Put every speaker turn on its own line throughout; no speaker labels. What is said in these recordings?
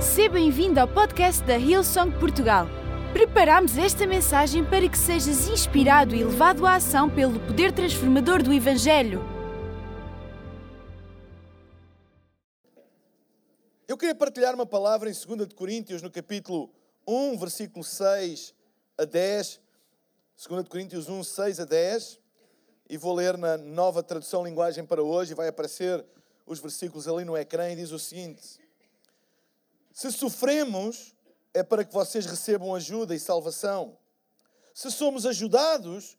Seja bem-vindo ao podcast da Hillsong Portugal. Preparamos esta mensagem para que sejas inspirado e levado à ação pelo poder transformador do Evangelho.
Eu queria partilhar uma palavra em 2 de Coríntios, no capítulo 1, versículo 6 a 10. 2 de Coríntios 1, 6 a 10. E vou ler na nova tradução linguagem para hoje, e vai aparecer os versículos ali no ecrã, e diz o seguinte: Se sofremos, é para que vocês recebam ajuda e salvação. Se somos ajudados,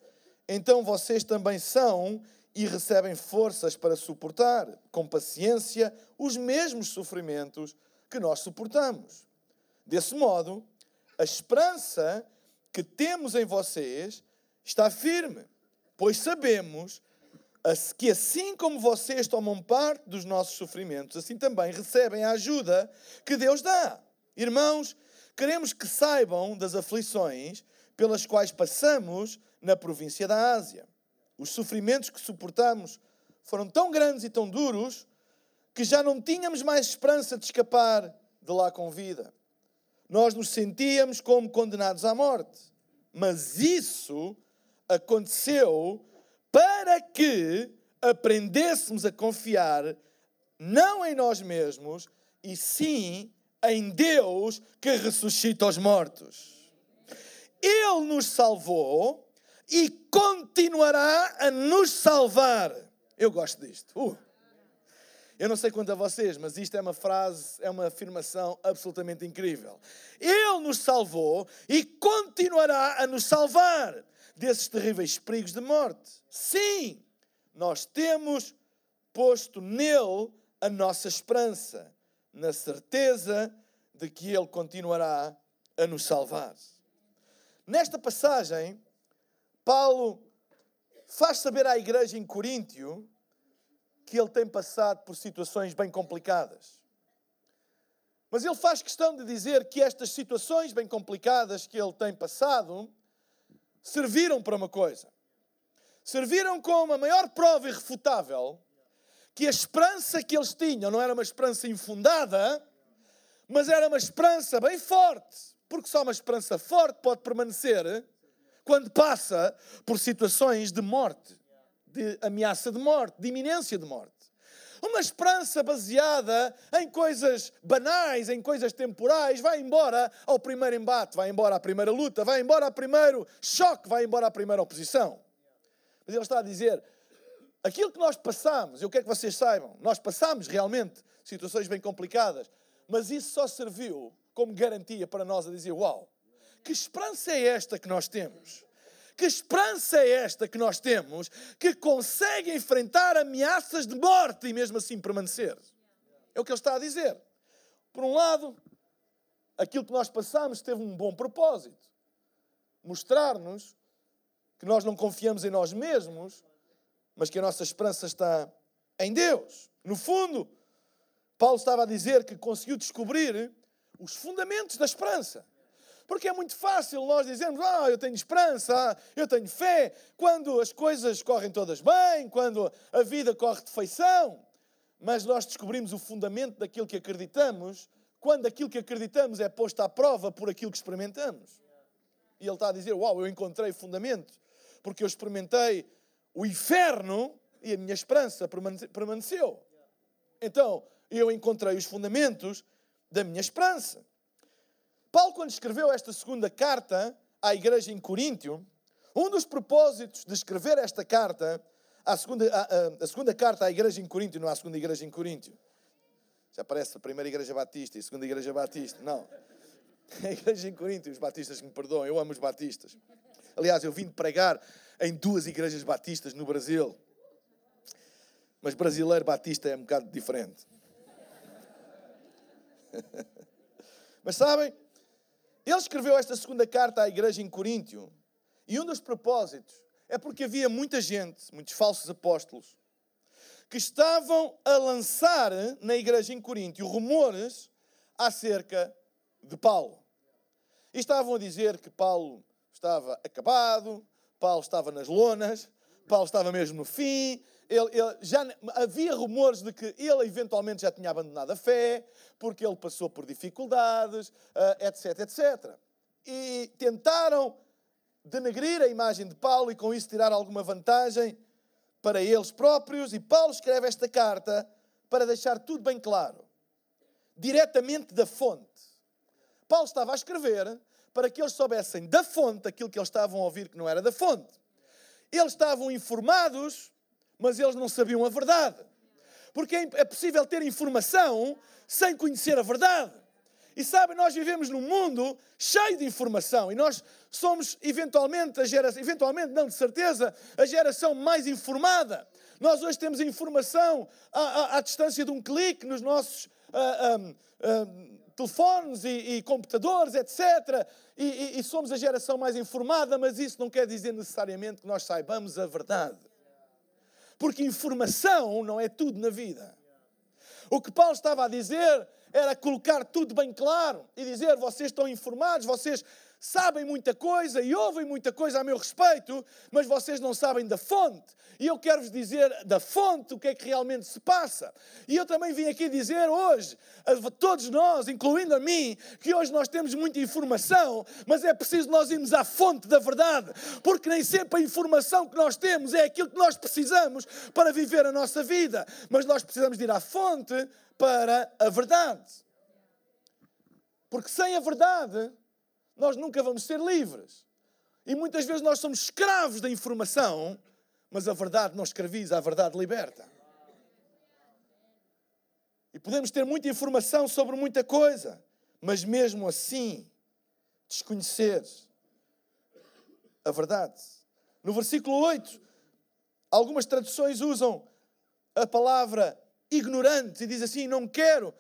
então vocês também são e recebem forças para suportar com paciência os mesmos sofrimentos que nós suportamos. Desse modo, a esperança que temos em vocês está firme, pois sabemos que assim como vocês tomam parte dos nossos sofrimentos, assim também recebem a ajuda que Deus dá. Irmãos, queremos que saibam das aflições pelas quais passamos na província da Ásia. Os sofrimentos que suportamos foram tão grandes e tão duros que já não tínhamos mais esperança de escapar de lá com vida. Nós nos sentíamos como condenados à morte. Mas isso aconteceu para que aprendêssemos a confiar não em nós mesmos, e sim em Deus que ressuscita os mortos. Ele nos salvou e continuará a nos salvar. Eu gosto disto. Uh. Eu não sei quanto a vocês, mas isto é uma frase, é uma afirmação absolutamente incrível. Ele nos salvou e continuará a nos salvar desses terríveis perigos de morte. Sim, nós temos posto nele a nossa esperança, na certeza de que ele continuará a nos salvar. Nesta passagem, Paulo faz saber à igreja em Coríntio que ele tem passado por situações bem complicadas. Mas ele faz questão de dizer que estas situações bem complicadas que ele tem passado serviram para uma coisa. Serviram como a maior prova irrefutável que a esperança que eles tinham não era uma esperança infundada, mas era uma esperança bem forte. Porque só uma esperança forte pode permanecer quando passa por situações de morte, de ameaça de morte, de iminência de morte. Uma esperança baseada em coisas banais, em coisas temporais, vai embora ao primeiro embate, vai embora à primeira luta, vai embora ao primeiro choque, vai embora à primeira oposição. Mas ele está a dizer: aquilo que nós passamos, eu quero que vocês saibam, nós passamos realmente situações bem complicadas, mas isso só serviu como garantia para nós a dizer: Uau, que esperança é esta que nós temos? Que esperança é esta que nós temos que consegue enfrentar ameaças de morte e mesmo assim permanecer? É o que ele está a dizer. Por um lado, aquilo que nós passamos teve um bom propósito mostrar-nos que nós não confiamos em nós mesmos, mas que a nossa esperança está em Deus. No fundo, Paulo estava a dizer que conseguiu descobrir os fundamentos da esperança. Porque é muito fácil nós dizermos, ah, eu tenho esperança, eu tenho fé, quando as coisas correm todas bem, quando a vida corre de feição. Mas nós descobrimos o fundamento daquilo que acreditamos quando aquilo que acreditamos é posto à prova por aquilo que experimentamos. E ele está a dizer, uau, eu encontrei fundamento, porque eu experimentei o inferno e a minha esperança permaneceu. Então, eu encontrei os fundamentos da minha esperança. Paulo, quando escreveu esta segunda carta à igreja em Coríntio, um dos propósitos de escrever esta carta, a segunda, a, a, segunda carta à igreja em Coríntio, não à segunda igreja em Coríntio. Já parece a primeira igreja batista e a segunda igreja batista. Não. A igreja em Coríntio, os batistas me perdoam, eu amo os batistas. Aliás, eu vim de pregar em duas igrejas batistas no Brasil. Mas brasileiro batista é um bocado diferente. Mas sabem, ele escreveu esta segunda carta à igreja em Coríntio e um dos propósitos é porque havia muita gente, muitos falsos apóstolos, que estavam a lançar na igreja em Coríntio rumores acerca de Paulo. E estavam a dizer que Paulo estava acabado, Paulo estava nas lonas, Paulo estava mesmo no fim, ele, ele, já havia rumores de que ele eventualmente já tinha abandonado a fé, porque ele passou por dificuldades, etc, etc. E tentaram denegrir a imagem de Paulo e com isso tirar alguma vantagem para eles próprios. E Paulo escreve esta carta para deixar tudo bem claro, diretamente da fonte. Paulo estava a escrever para que eles soubessem da fonte aquilo que eles estavam a ouvir que não era da fonte. Eles estavam informados mas eles não sabiam a verdade. Porque é, é possível ter informação sem conhecer a verdade. E sabem, nós vivemos num mundo cheio de informação e nós somos eventualmente a geração, eventualmente não de certeza, a geração mais informada. Nós hoje temos a informação à, à, à distância de um clique nos nossos uh, uh, telefones e, e, computadores, etc. E, e, e somos a geração mais informada, mas isso não quer dizer necessariamente que nós saibamos a verdade. Porque informação não é tudo na vida. O que Paulo estava a dizer era colocar tudo bem claro e dizer: vocês estão informados, vocês sabem muita coisa e ouvem muita coisa a meu respeito, mas vocês não sabem da fonte. E eu quero-vos dizer da fonte o que é que realmente se passa. E eu também vim aqui dizer hoje, a todos nós, incluindo a mim, que hoje nós temos muita informação, mas é preciso nós irmos à fonte da verdade, porque nem sempre a informação que nós temos é aquilo que nós precisamos para viver a nossa vida, mas nós precisamos de ir à fonte para a verdade. Porque sem a verdade, nós nunca vamos ser livres. E muitas vezes nós somos escravos da informação, mas a verdade não escraviza, a verdade liberta. E podemos ter muita informação sobre muita coisa, mas mesmo assim desconhecer a verdade. No versículo 8, algumas traduções usam a palavra ignorante e diz assim: Não quero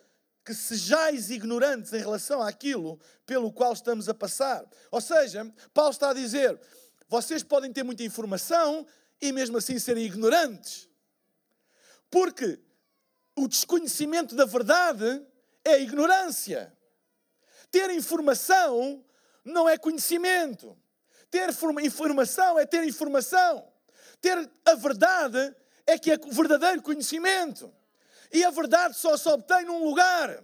que sejais ignorantes em relação àquilo pelo qual estamos a passar. Ou seja, Paulo está a dizer: vocês podem ter muita informação e mesmo assim serem ignorantes. Porque o desconhecimento da verdade é ignorância. Ter informação não é conhecimento. Ter informação é ter informação. Ter a verdade é que é verdadeiro conhecimento. E a verdade só se obtém num lugar,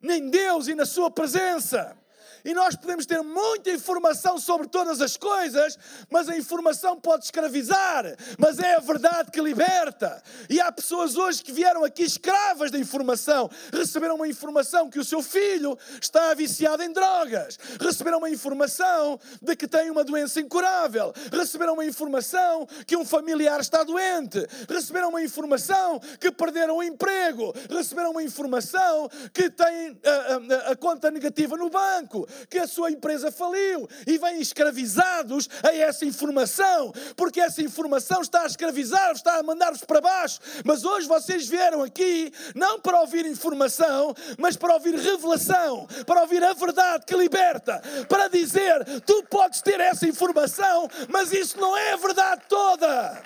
nem Deus e na Sua presença e nós podemos ter muita informação sobre todas as coisas, mas a informação pode escravizar, mas é a verdade que liberta. E há pessoas hoje que vieram aqui escravas da informação, receberam uma informação que o seu filho está viciado em drogas, receberam uma informação de que tem uma doença incurável, receberam uma informação que um familiar está doente, receberam uma informação que perderam o emprego, receberam uma informação que têm a, a, a conta negativa no banco, que a sua empresa faliu e vêm escravizados a essa informação, porque essa informação está a escravizar-vos, está a mandar-vos para baixo. Mas hoje vocês vieram aqui não para ouvir informação, mas para ouvir revelação, para ouvir a verdade que liberta, para dizer: tu podes ter essa informação, mas isso não é a verdade toda.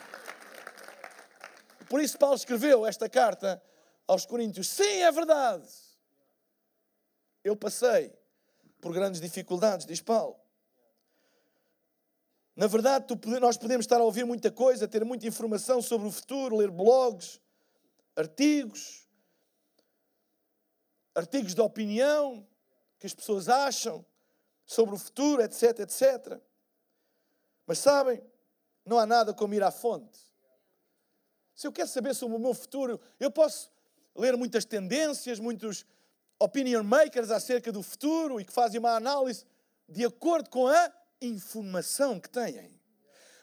Por isso, Paulo escreveu esta carta aos Coríntios: sim, é verdade. Eu passei por grandes dificuldades, diz Paulo. Na verdade, nós podemos estar a ouvir muita coisa, ter muita informação sobre o futuro, ler blogs, artigos, artigos de opinião que as pessoas acham sobre o futuro, etc, etc. Mas sabem, não há nada como ir à fonte. Se eu quero saber sobre o meu futuro, eu posso ler muitas tendências, muitos opinion makers acerca do futuro e que fazem uma análise de acordo com a informação que têm.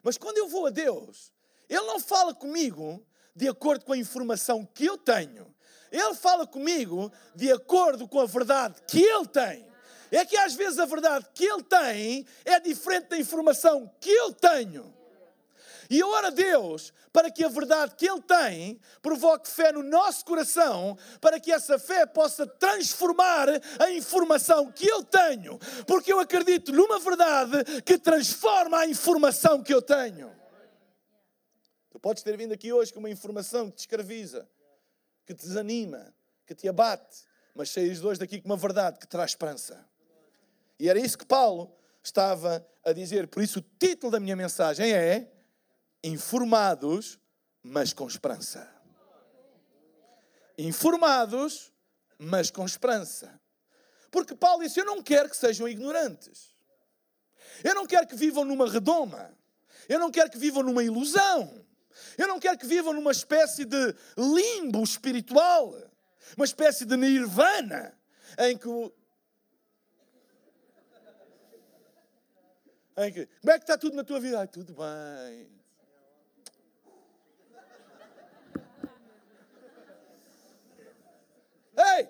Mas quando eu vou a Deus, Ele não fala comigo de acordo com a informação que eu tenho. Ele fala comigo de acordo com a verdade que Ele tem. É que às vezes a verdade que Ele tem é diferente da informação que eu tenho. E eu oro a Deus para que a verdade que Ele tem provoque fé no nosso coração, para que essa fé possa transformar a informação que eu tenho, porque eu acredito numa verdade que transforma a informação que eu tenho. Tu podes ter vindo aqui hoje com uma informação que te escraviza, que te desanima, que te abate, mas saís hoje daqui com uma verdade que traz esperança. E era isso que Paulo estava a dizer. Por isso, o título da minha mensagem é informados, mas com esperança. Informados, mas com esperança. Porque Paulo disse: Eu não quero que sejam ignorantes. Eu não quero que vivam numa redoma. Eu não quero que vivam numa ilusão. Eu não quero que vivam numa espécie de limbo espiritual, uma espécie de nirvana, em que. Em que como é que está tudo na tua vida? Ai, tudo bem. Ei!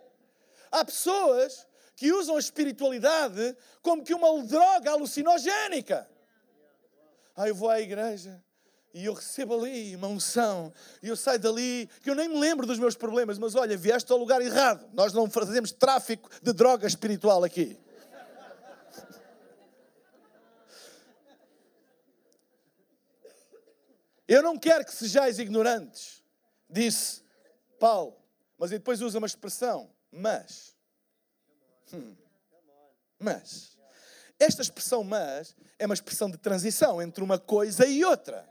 Há pessoas que usam a espiritualidade como que uma droga alucinogénica. Ah, eu vou à igreja e eu recebo ali uma unção e eu saio dali que eu nem me lembro dos meus problemas, mas olha, vieste ao lugar errado. Nós não fazemos tráfico de droga espiritual aqui. Eu não quero que sejais ignorantes, disse Paulo, mas ele depois usa uma expressão, mas. Hum, mas. Esta expressão mas é uma expressão de transição entre uma coisa e outra.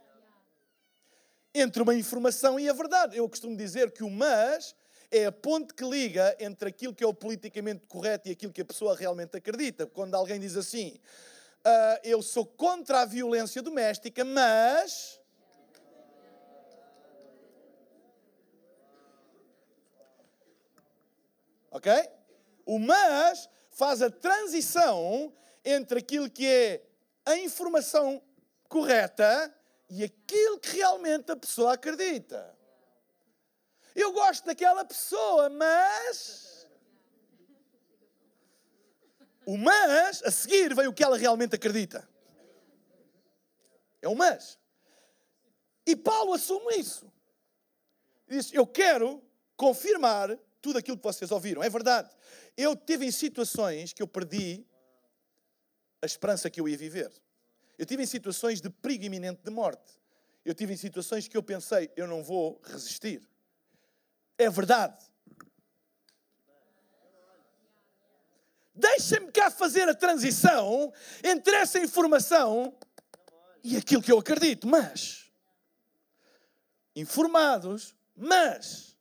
Entre uma informação e a verdade. Eu costumo dizer que o mas é a ponte que liga entre aquilo que é o politicamente correto e aquilo que a pessoa realmente acredita. Quando alguém diz assim, uh, eu sou contra a violência doméstica, mas Ok? O mas faz a transição entre aquilo que é a informação correta e aquilo que realmente a pessoa acredita. Eu gosto daquela pessoa, mas. O mas, a seguir, vem o que ela realmente acredita. É o mas. E Paulo assume isso. Diz: Eu quero confirmar tudo aquilo que vocês ouviram. É verdade. Eu tive em situações que eu perdi a esperança que eu ia viver. Eu tive em situações de perigo iminente de morte. Eu tive em situações que eu pensei, eu não vou resistir. É verdade. Deixem-me cá fazer a transição entre essa informação e aquilo que eu acredito. Mas, informados, mas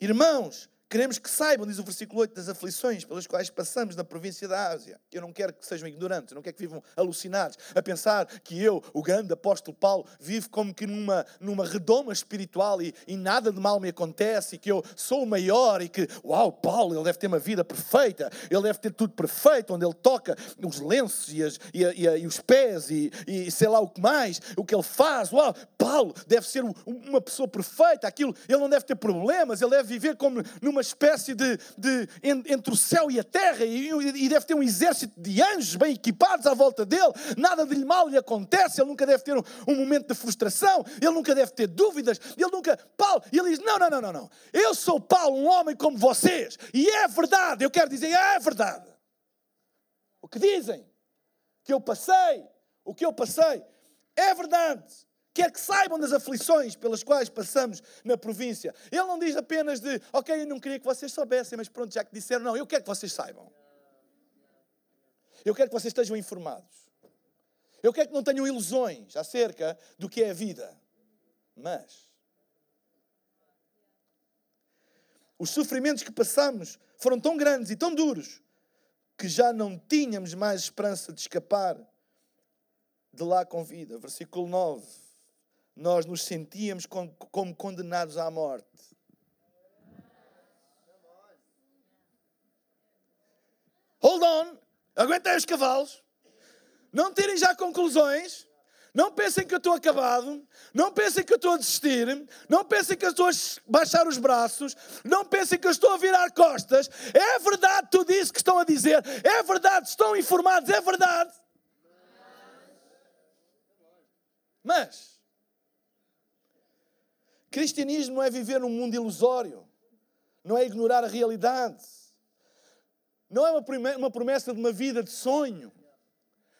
Irmãos, Queremos que saibam, diz o versículo 8, das aflições pelas quais passamos na província da Ásia. Eu não quero que sejam ignorantes, eu não quero que vivam alucinados, a pensar que eu, o grande apóstolo Paulo, vivo como que numa, numa redoma espiritual e, e nada de mal me acontece e que eu sou o maior e que, uau, Paulo, ele deve ter uma vida perfeita, ele deve ter tudo perfeito, onde ele toca os lenços e, as, e, e, e os pés e, e sei lá o que mais, o que ele faz, uau, Paulo deve ser uma pessoa perfeita, aquilo, ele não deve ter problemas, ele deve viver como numa uma espécie de, de entre o céu e a terra, e, e, deve ter um exército de anjos bem equipados à volta dele, nada de mal lhe acontece, ele nunca deve ter um, um momento de frustração, ele nunca deve ter dúvidas, ele nunca. Paulo, ele diz: Não, não, não, não, não. Eu sou Paulo, um homem como vocês, e é verdade, eu quero dizer, é verdade. O que dizem que eu passei, o que eu passei, é verdade quer que saibam das aflições pelas quais passamos na província. Ele não diz apenas de, ok, eu não queria que vocês soubessem, mas pronto, já que disseram, não, eu quero que vocês saibam. Eu quero que vocês estejam informados. Eu quero que não tenham ilusões acerca do que é a vida. Mas os sofrimentos que passamos foram tão grandes e tão duros que já não tínhamos mais esperança de escapar de lá com vida. Versículo 9 nós nos sentíamos como condenados à morte. Hold on, aguentem os cavalos, não tirem já conclusões. Não pensem que eu estou acabado. Não pensem que eu estou a desistir. Não pensem que eu estou a baixar os braços. Não pensem que eu estou a virar costas. É verdade tudo isso que estão a dizer. É verdade, estão informados. É verdade. Mas Cristianismo não é viver num mundo ilusório, não é ignorar a realidade, não é uma promessa de uma vida de sonho,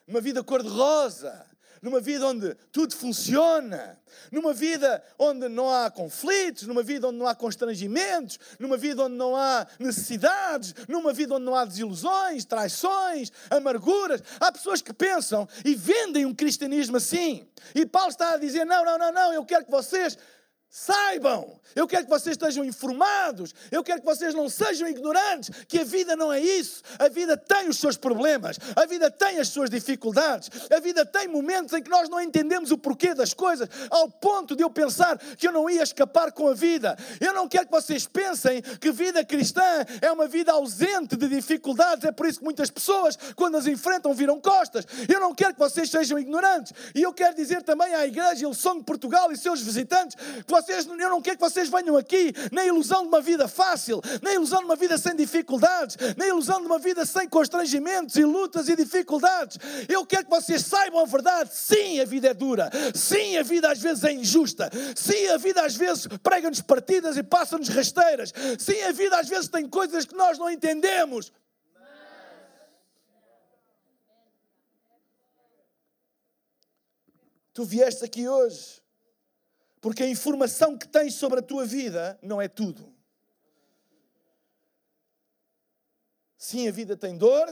uma vida cor-de-rosa, numa vida onde tudo funciona, numa vida onde não há conflitos, numa vida onde não há constrangimentos, numa vida onde não há necessidades, numa vida onde não há desilusões, traições, amarguras. Há pessoas que pensam e vendem um cristianismo assim. E Paulo está a dizer: não, não, não, não, eu quero que vocês Saibam, eu quero que vocês estejam informados, eu quero que vocês não sejam ignorantes, que a vida não é isso. A vida tem os seus problemas, a vida tem as suas dificuldades, a vida tem momentos em que nós não entendemos o porquê das coisas, ao ponto de eu pensar que eu não ia escapar com a vida. Eu não quero que vocês pensem que vida cristã é uma vida ausente de dificuldades, é por isso que muitas pessoas, quando as enfrentam, viram costas. Eu não quero que vocês sejam ignorantes, e eu quero dizer também à Igreja Ilson de Portugal e seus visitantes que vocês, eu não quero que vocês venham aqui na ilusão de uma vida fácil, na ilusão de uma vida sem dificuldades, na ilusão de uma vida sem constrangimentos e lutas e dificuldades. Eu quero que vocês saibam a verdade. Sim, a vida é dura. Sim, a vida às vezes é injusta. Sim, a vida às vezes prega-nos partidas e passa-nos rasteiras. Sim, a vida às vezes tem coisas que nós não entendemos. Tu vieste aqui hoje porque a informação que tens sobre a tua vida não é tudo. Sim, a vida tem dor.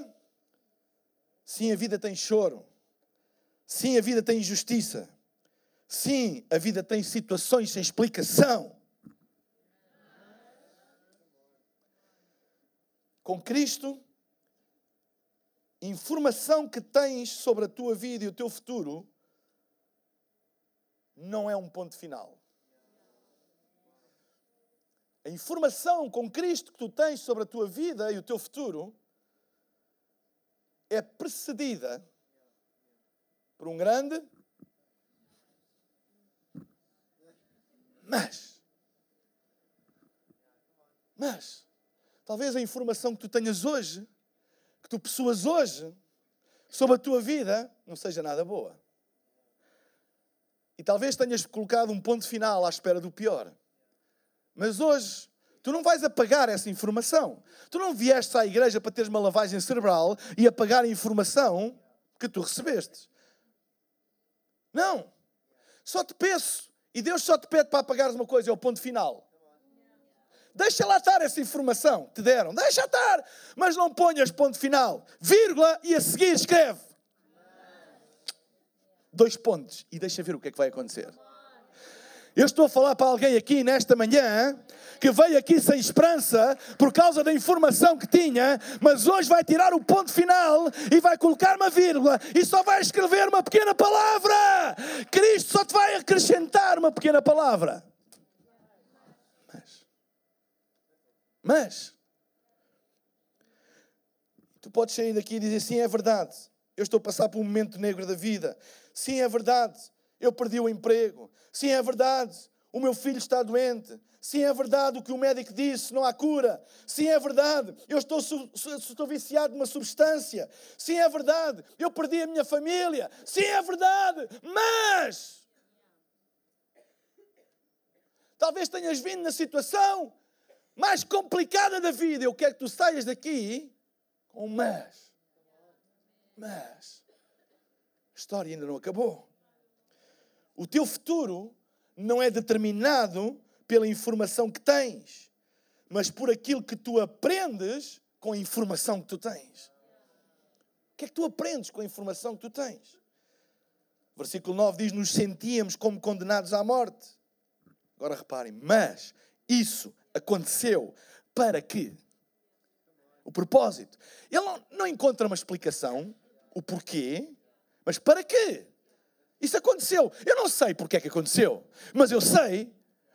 Sim, a vida tem choro. Sim, a vida tem injustiça. Sim, a vida tem situações sem explicação. Com Cristo, informação que tens sobre a tua vida e o teu futuro não é um ponto final. A informação com Cristo que tu tens sobre a tua vida e o teu futuro é precedida por um grande mas mas talvez a informação que tu tenhas hoje, que tu possuas hoje sobre a tua vida não seja nada boa. E talvez tenhas colocado um ponto final à espera do pior. Mas hoje, tu não vais apagar essa informação. Tu não vieste à igreja para teres uma lavagem cerebral e apagar a informação que tu recebeste. Não. Só te peço. E Deus só te pede para apagares uma coisa, é o ponto final. Deixa lá estar essa informação que te deram. Deixa estar. Mas não ponhas ponto final. Vírgula e a seguir escreve dois pontos e deixa ver o que é que vai acontecer. Eu estou a falar para alguém aqui nesta manhã que veio aqui sem esperança por causa da informação que tinha, mas hoje vai tirar o ponto final e vai colocar uma vírgula e só vai escrever uma pequena palavra. Cristo só te vai acrescentar uma pequena palavra. Mas, mas, tu podes sair daqui e dizer sim, é verdade. Eu estou a passar por um momento negro da vida. Sim, é verdade, eu perdi o emprego. Sim, é verdade, o meu filho está doente. Sim, é verdade o que o médico disse, não há cura. Sim, é verdade, eu estou, estou viciado numa substância. Sim, é verdade, eu perdi a minha família. Sim, é verdade, mas. Talvez tenhas vindo na situação mais complicada da vida. Eu quero que tu saias daqui com um mas. Mas história ainda não acabou. O teu futuro não é determinado pela informação que tens, mas por aquilo que tu aprendes com a informação que tu tens. O que é que tu aprendes com a informação que tu tens? Versículo 9 diz: Nos sentíamos como condenados à morte. Agora reparem, mas isso aconteceu para que? O propósito. Ele não, não encontra uma explicação, o porquê, mas para quê? Isso aconteceu. Eu não sei porque é que aconteceu, mas eu sei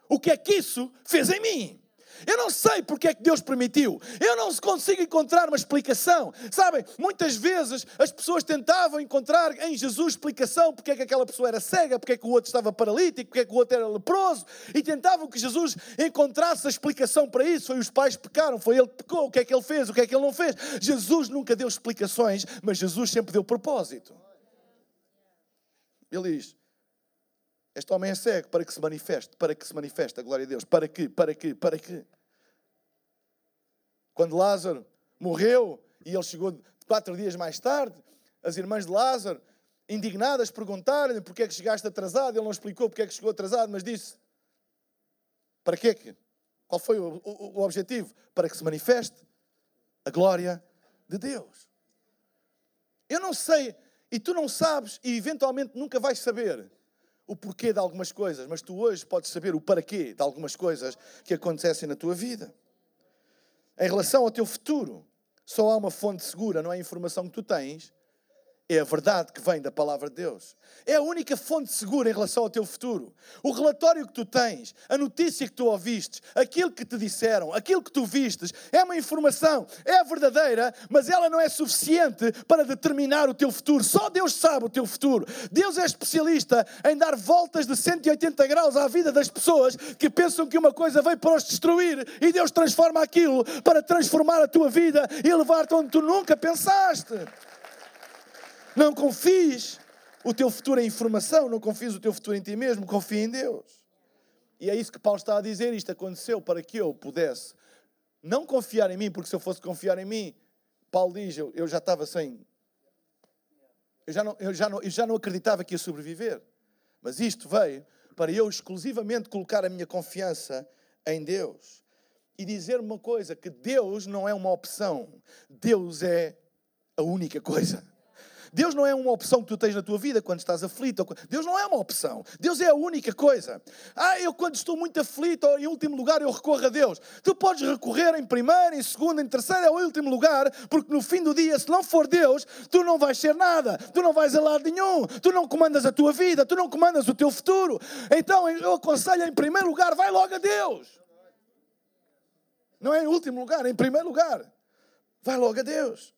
o que é que isso fez em mim. Eu não sei porque é que Deus permitiu. Eu não consigo encontrar uma explicação. Sabem, muitas vezes as pessoas tentavam encontrar em Jesus explicação porque é que aquela pessoa era cega, porque é que o outro estava paralítico, porque é que o outro era leproso, e tentavam que Jesus encontrasse a explicação para isso. Foi os pais que pecaram, foi ele que pecou, o que é que ele fez, o que é que ele não fez. Jesus nunca deu explicações, mas Jesus sempre deu propósito. Ele diz: Este homem é cego para que se manifeste, para que se manifeste a glória de Deus. Para que, para que, para que. Quando Lázaro morreu e ele chegou quatro dias mais tarde, as irmãs de Lázaro indignadas, perguntaram-lhe porque é que chegaste atrasado. Ele não explicou porque é que chegou atrasado, mas disse: Para quê? Qual foi o, o, o objetivo? Para que se manifeste a glória de Deus. Eu não sei, e tu não sabes, e eventualmente nunca vais saber o porquê de algumas coisas, mas tu hoje podes saber o para quê de algumas coisas que acontecem na tua vida. Em relação ao teu futuro, só há uma fonte segura, não é a informação que tu tens, é a verdade que vem da palavra de Deus. É a única fonte segura em relação ao teu futuro. O relatório que tu tens, a notícia que tu ouviste, aquilo que te disseram, aquilo que tu vistes, é uma informação, é verdadeira, mas ela não é suficiente para determinar o teu futuro. Só Deus sabe o teu futuro. Deus é especialista em dar voltas de 180 graus à vida das pessoas que pensam que uma coisa veio para os destruir e Deus transforma aquilo para transformar a tua vida e levar-te onde tu nunca pensaste. Não confies o teu futuro em informação, não confies o teu futuro em ti mesmo, confia em Deus. E é isso que Paulo está a dizer. Isto aconteceu para que eu pudesse não confiar em mim, porque se eu fosse confiar em mim, Paulo diz, eu, eu já estava sem. Eu já, não, eu, já não, eu já não acreditava que ia sobreviver. Mas isto veio para eu exclusivamente colocar a minha confiança em Deus. E dizer uma coisa: que Deus não é uma opção, Deus é a única coisa. Deus não é uma opção que tu tens na tua vida quando estás aflito. Deus não é uma opção. Deus é a única coisa. Ah, eu quando estou muito aflito, ou em último lugar, eu recorro a Deus. Tu podes recorrer em primeiro, em segundo, em terceiro, é o último lugar, porque no fim do dia, se não for Deus, tu não vais ser nada. Tu não vais a lado nenhum. Tu não comandas a tua vida. Tu não comandas o teu futuro. Então, eu aconselho em primeiro lugar, vai logo a Deus. Não é em último lugar, é em primeiro lugar. Vai logo a Deus.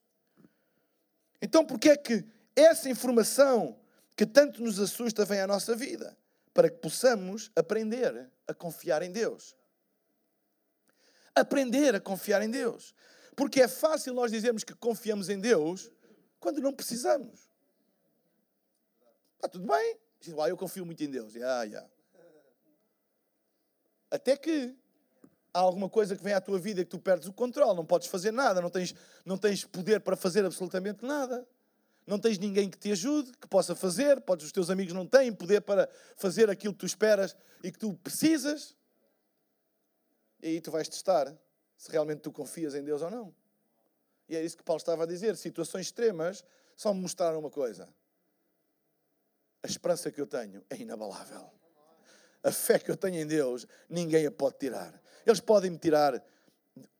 Então, porque é que essa informação que tanto nos assusta vem à nossa vida? Para que possamos aprender a confiar em Deus. Aprender a confiar em Deus. Porque é fácil nós dizermos que confiamos em Deus quando não precisamos. Está tudo bem. Diz, ah, eu confio muito em Deus. Yeah, yeah. Até que há alguma coisa que vem à tua vida que tu perdes o controle, não podes fazer nada, não tens, não tens poder para fazer absolutamente nada. Não tens ninguém que te ajude, que possa fazer, podes, os teus amigos não têm poder para fazer aquilo que tu esperas e que tu precisas. E aí tu vais testar se realmente tu confias em Deus ou não. E é isso que Paulo estava a dizer. Situações extremas só me mostraram uma coisa. A esperança que eu tenho é inabalável. A fé que eu tenho em Deus, ninguém a pode tirar. Eles podem me tirar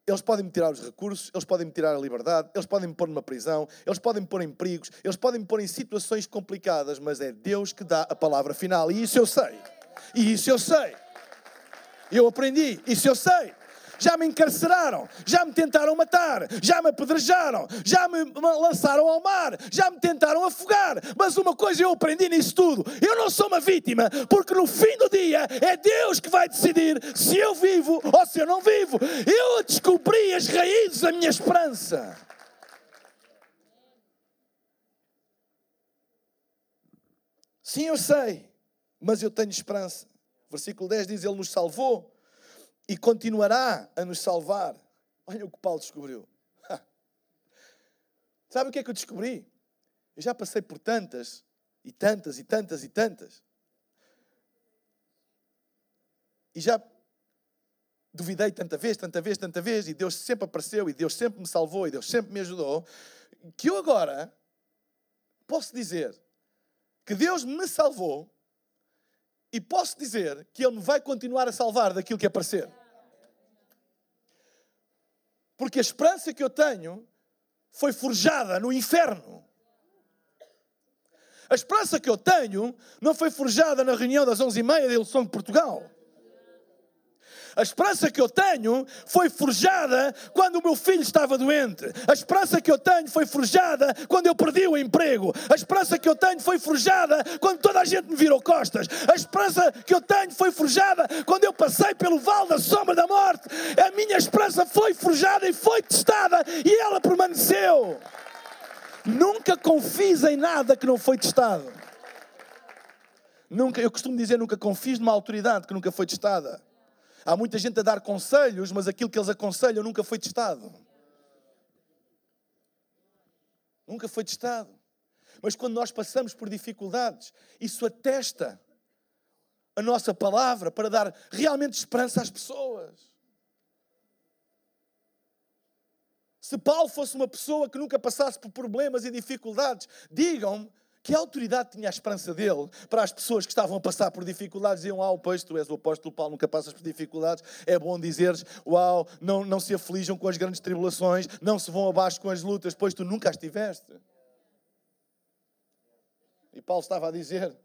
eles podem me tirar os recursos, eles podem me tirar a liberdade, eles podem me pôr numa prisão, eles podem me pôr em perigos, eles podem me pôr em situações complicadas, mas é Deus que dá a palavra final. E isso eu sei. E isso eu sei. Eu aprendi, isso eu sei já me encarceraram, já me tentaram matar, já me apedrejaram, já me lançaram ao mar, já me tentaram afogar. Mas uma coisa eu aprendi nisso tudo: eu não sou uma vítima, porque no fim do dia é Deus que vai decidir se eu vivo ou se eu não vivo. Eu descobri as raízes da minha esperança. Sim, eu sei, mas eu tenho esperança. Versículo 10 diz: Ele nos salvou e continuará a nos salvar. Olha o que Paulo descobriu. Sabe o que é que eu descobri? Eu já passei por tantas, e tantas, e tantas, e tantas. E já duvidei tanta vez, tanta vez, tanta vez, e Deus sempre apareceu, e Deus sempre me salvou, e Deus sempre me ajudou, que eu agora posso dizer que Deus me salvou e posso dizer que Ele me vai continuar a salvar daquilo que aparecer. Porque a esperança que eu tenho foi forjada no inferno. A esperança que eu tenho não foi forjada na reunião das 11h30 da Eleição de Portugal. A esperança que eu tenho foi forjada quando o meu filho estava doente. A esperança que eu tenho foi forjada quando eu perdi o emprego. A esperança que eu tenho foi forjada quando toda a gente me virou costas. A esperança que eu tenho foi forjada quando eu passei pelo vale da sombra da morte. A minha esperança foi forjada e foi testada e ela permaneceu. Nunca confies em nada que não foi testado. Nunca, eu costumo dizer, nunca confies numa autoridade que nunca foi testada. Há muita gente a dar conselhos, mas aquilo que eles aconselham nunca foi testado. Nunca foi testado. Mas quando nós passamos por dificuldades, isso atesta a nossa palavra para dar realmente esperança às pessoas. Se Paulo fosse uma pessoa que nunca passasse por problemas e dificuldades, digam-me que autoridade tinha a esperança dele para as pessoas que estavam a passar por dificuldades? Diziam, ah, pois tu és o apóstolo Paulo, nunca passas por dificuldades. É bom dizeres, uau, não, não se aflijam com as grandes tribulações, não se vão abaixo com as lutas, pois tu nunca as tiveste. E Paulo estava a dizer,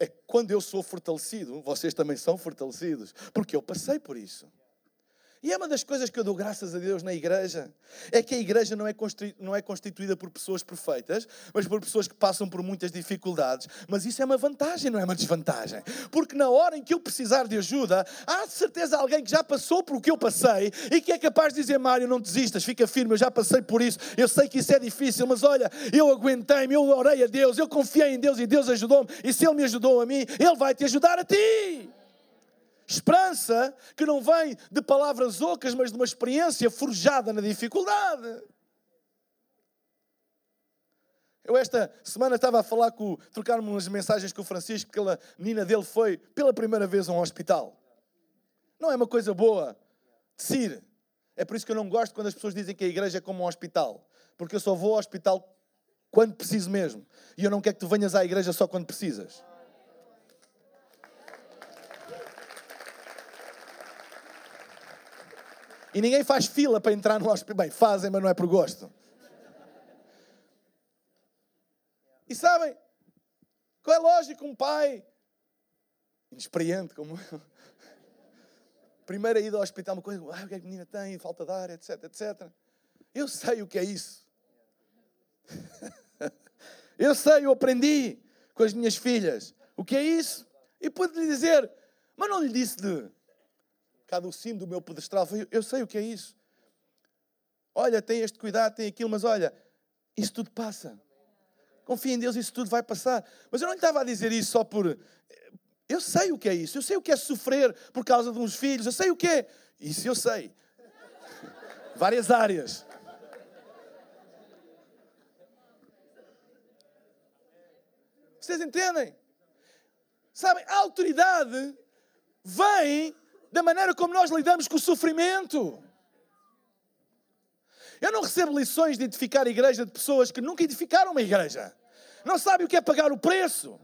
é quando eu sou fortalecido, vocês também são fortalecidos, porque eu passei por isso. E é uma das coisas que eu dou graças a Deus na igreja, é que a igreja não é, não é constituída por pessoas perfeitas, mas por pessoas que passam por muitas dificuldades. Mas isso é uma vantagem, não é uma desvantagem. Porque na hora em que eu precisar de ajuda, há de certeza alguém que já passou por o que eu passei e que é capaz de dizer: Mário, não desistas, fica firme, eu já passei por isso, eu sei que isso é difícil, mas olha, eu aguentei-me, eu orei a Deus, eu confiei em Deus e Deus ajudou-me, e se Ele me ajudou a mim, Ele vai te ajudar a ti. Esperança que não vem de palavras ocas, mas de uma experiência forjada na dificuldade. Eu esta semana estava a falar com, trocar umas mensagens com o Francisco, que a menina dele foi pela primeira vez a um hospital. Não é uma coisa boa de É por isso que eu não gosto quando as pessoas dizem que a igreja é como um hospital. Porque eu só vou ao hospital quando preciso mesmo. E eu não quero que tu venhas à igreja só quando precisas. E ninguém faz fila para entrar no hospital. Bem, fazem, mas não é por gosto. E sabem, qual é lógico um pai inexperiente como eu, primeira ida ao hospital, uma coisa, ah, o que é que a menina tem, falta de ar, etc, etc. Eu sei o que é isso. eu sei, eu aprendi com as minhas filhas o que é isso. E pude lhe dizer, mas não lhe disse de cá do cimo do meu pedestral. Eu sei o que é isso. Olha, tem este cuidado, tem aquilo, mas olha, isso tudo passa. Confia em Deus, isso tudo vai passar. Mas eu não lhe estava a dizer isso só por. Eu sei o que é isso. Eu sei o que é sofrer por causa de uns filhos. Eu sei o que é. Isso eu sei. Várias áreas. Vocês entendem? Sabem, a autoridade vem da maneira como nós lidamos com o sofrimento. Eu não recebo lições de edificar a igreja de pessoas que nunca edificaram uma igreja. Não sabem o que é pagar o preço.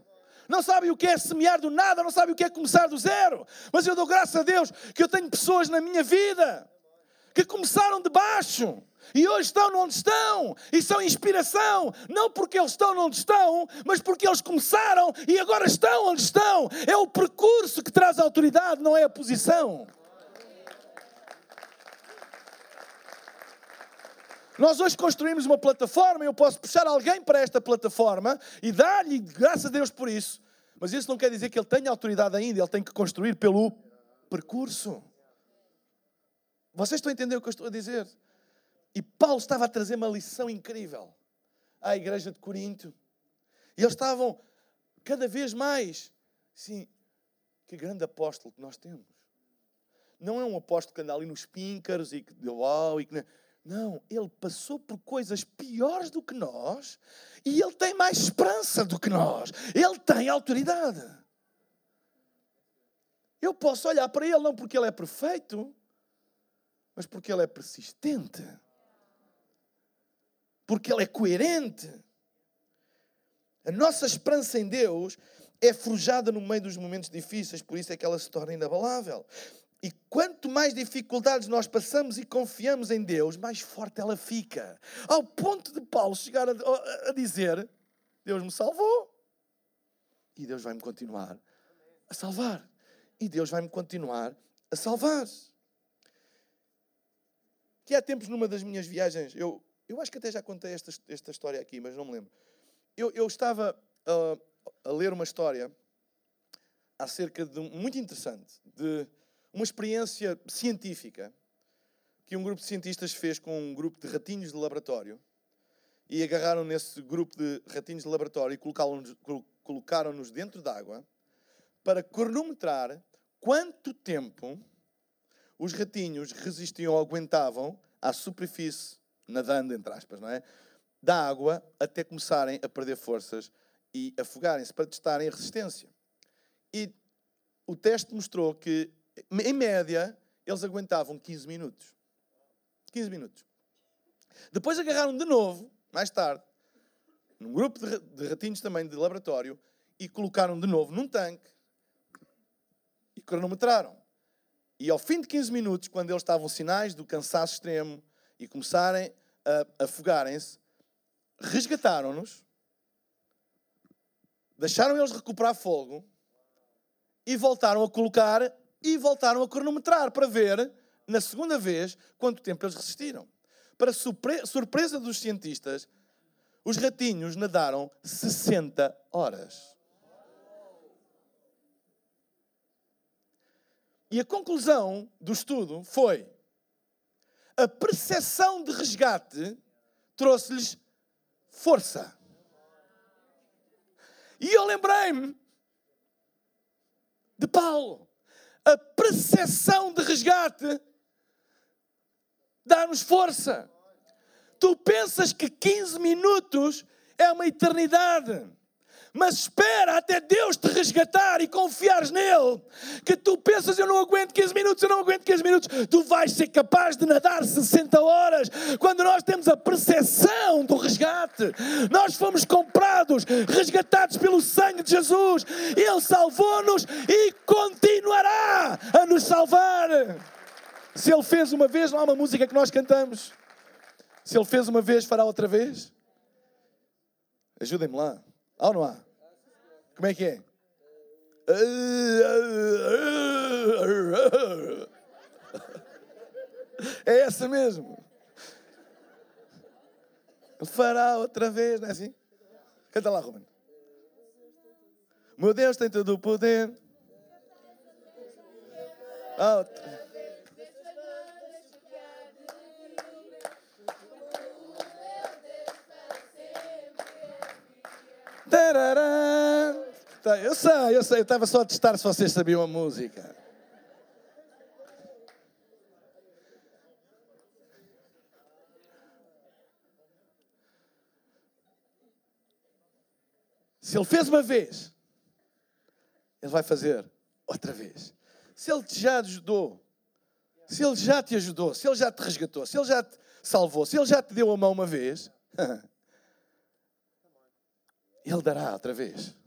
Não sabem o que é semear do nada, não sabem o que é começar do zero. Mas eu dou graças a Deus que eu tenho pessoas na minha vida que começaram de baixo e hoje estão onde estão e são inspiração, não porque eles estão onde estão, mas porque eles começaram e agora estão onde estão. É o percurso que traz a autoridade, não é a posição. Nós hoje construímos uma plataforma, eu posso puxar alguém para esta plataforma e dar-lhe graças a Deus por isso. Mas isso não quer dizer que ele tenha autoridade ainda, ele tem que construir pelo percurso. Vocês estão a entender o que eu estou a dizer? E Paulo estava a trazer uma lição incrível à igreja de Corinto. E eles estavam cada vez mais, sim, que grande apóstolo que nós temos. Não é um apóstolo que anda ali nos píncaros e que deu uau e que não, ele passou por coisas piores do que nós e ele tem mais esperança do que nós. Ele tem autoridade. Eu posso olhar para ele não porque ele é perfeito, mas porque ele é persistente. Porque ele é coerente. A nossa esperança em Deus é forjada no meio dos momentos difíceis, por isso é que ela se torna inabalável. E quanto mais dificuldades nós passamos e confiamos em Deus, mais forte ela fica. Ao ponto de Paulo chegar a, a dizer: Deus me salvou. E Deus vai-me continuar a salvar. E Deus vai-me continuar a salvar que há tempos numa das minhas viagens, eu, eu acho que até já contei esta, esta história aqui, mas não me lembro. Eu, eu estava a, a ler uma história acerca de, muito interessante, de uma experiência científica que um grupo de cientistas fez com um grupo de ratinhos de laboratório e agarraram nesse grupo de ratinhos de laboratório e colocaram-nos dentro d'água para cronometrar quanto tempo os ratinhos resistiam ou aguentavam à superfície, nadando, entre aspas, não é? da água até começarem a perder forças e afogarem-se para testarem a resistência. E o teste mostrou que, em média, eles aguentavam 15 minutos. 15 minutos. Depois agarraram de novo, mais tarde, num grupo de ratinhos também de laboratório, e colocaram de novo num tanque e cronometraram. E ao fim de 15 minutos, quando eles estavam sinais do cansaço extremo e começarem a afogarem-se, resgataram-nos, deixaram eles recuperar fogo e voltaram a colocar e voltaram a cronometrar para ver, na segunda vez, quanto tempo eles resistiram. Para surpresa dos cientistas, os ratinhos nadaram 60 horas. E a conclusão do estudo foi: a percepção de resgate trouxe-lhes força. E eu lembrei-me de Paulo. A percepção de resgate dá-nos força. Tu pensas que 15 minutos é uma eternidade mas espera até Deus te resgatar e confiares nele. Que tu pensas, eu não aguento 15 minutos, eu não aguento 15 minutos. Tu vais ser capaz de nadar 60 horas. Quando nós temos a percepção do resgate, nós fomos comprados, resgatados pelo sangue de Jesus. Ele salvou-nos e continuará a nos salvar. Se ele fez uma vez, não há uma música que nós cantamos. Se ele fez uma vez, fará outra vez. Ajudem-me lá. Há ou não há? Como é que é? É essa mesmo. Fará outra vez, não é assim? Canta lá, Ruben. Meu Deus tem todo o poder. Outra. Tarará. Tá, eu sei, eu sei, eu estava só a testar se vocês sabiam a música. Se ele fez uma vez, ele vai fazer outra vez. Se ele já te ajudou, se ele já te ajudou, se ele já te resgatou, se ele já te salvou, se ele já te deu a mão uma vez, ele dará outra vez.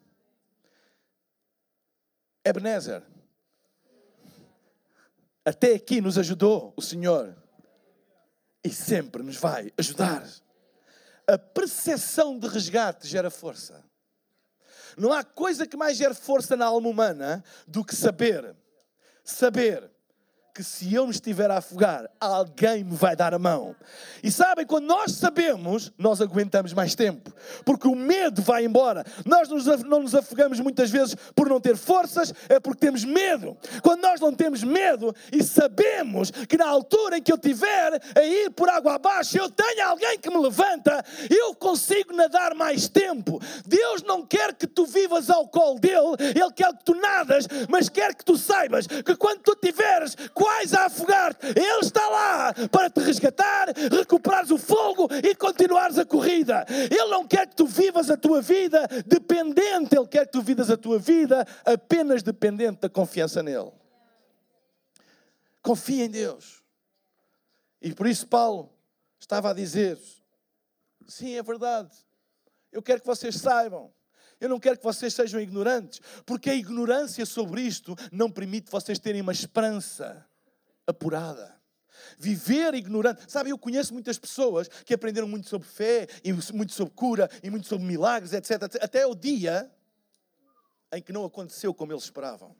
Ebenezer, até aqui nos ajudou o Senhor e sempre nos vai ajudar. A percepção de resgate gera força. Não há coisa que mais gere força na alma humana do que saber. Saber que se eu me estiver a afogar, alguém me vai dar a mão. E sabem, quando nós sabemos, nós aguentamos mais tempo, porque o medo vai embora. Nós não nos afogamos muitas vezes por não ter forças, é porque temos medo. Quando nós não temos medo e sabemos que na altura em que eu tiver a ir por água abaixo, eu tenho alguém que me levanta, eu consigo nadar mais tempo. Deus não quer que tu vivas ao colo dele, Ele quer que tu nadas, mas quer que tu saibas que quando tu tiveres vais a afogar-te. Ele está lá para te resgatar, recuperares o fogo e continuares a corrida. Ele não quer que tu vivas a tua vida dependente, Ele quer que tu vivas a tua vida apenas dependente da confiança nele. Confia em Deus. E por isso Paulo estava a dizer: sim, é verdade. Eu quero que vocês saibam eu não quero que vocês sejam ignorantes, porque a ignorância sobre isto não permite vocês terem uma esperança apurada. Viver ignorante. Sabe, eu conheço muitas pessoas que aprenderam muito sobre fé, e muito sobre cura, e muito sobre milagres, etc. Até o dia em que não aconteceu como eles esperavam.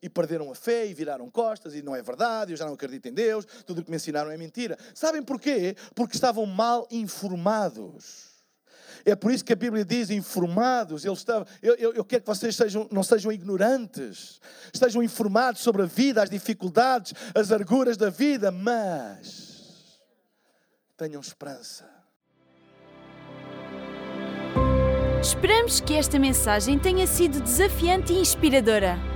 E perderam a fé e viraram costas, e não é verdade, eu já não acredito em Deus, tudo o que me ensinaram é mentira. Sabem porquê? Porque estavam mal informados. É por isso que a Bíblia diz informados. Estava, eu, eu, eu quero que vocês sejam, não sejam ignorantes, estejam informados sobre a vida, as dificuldades, as arguras da vida, mas tenham esperança.
Esperamos que esta mensagem tenha sido desafiante e inspiradora.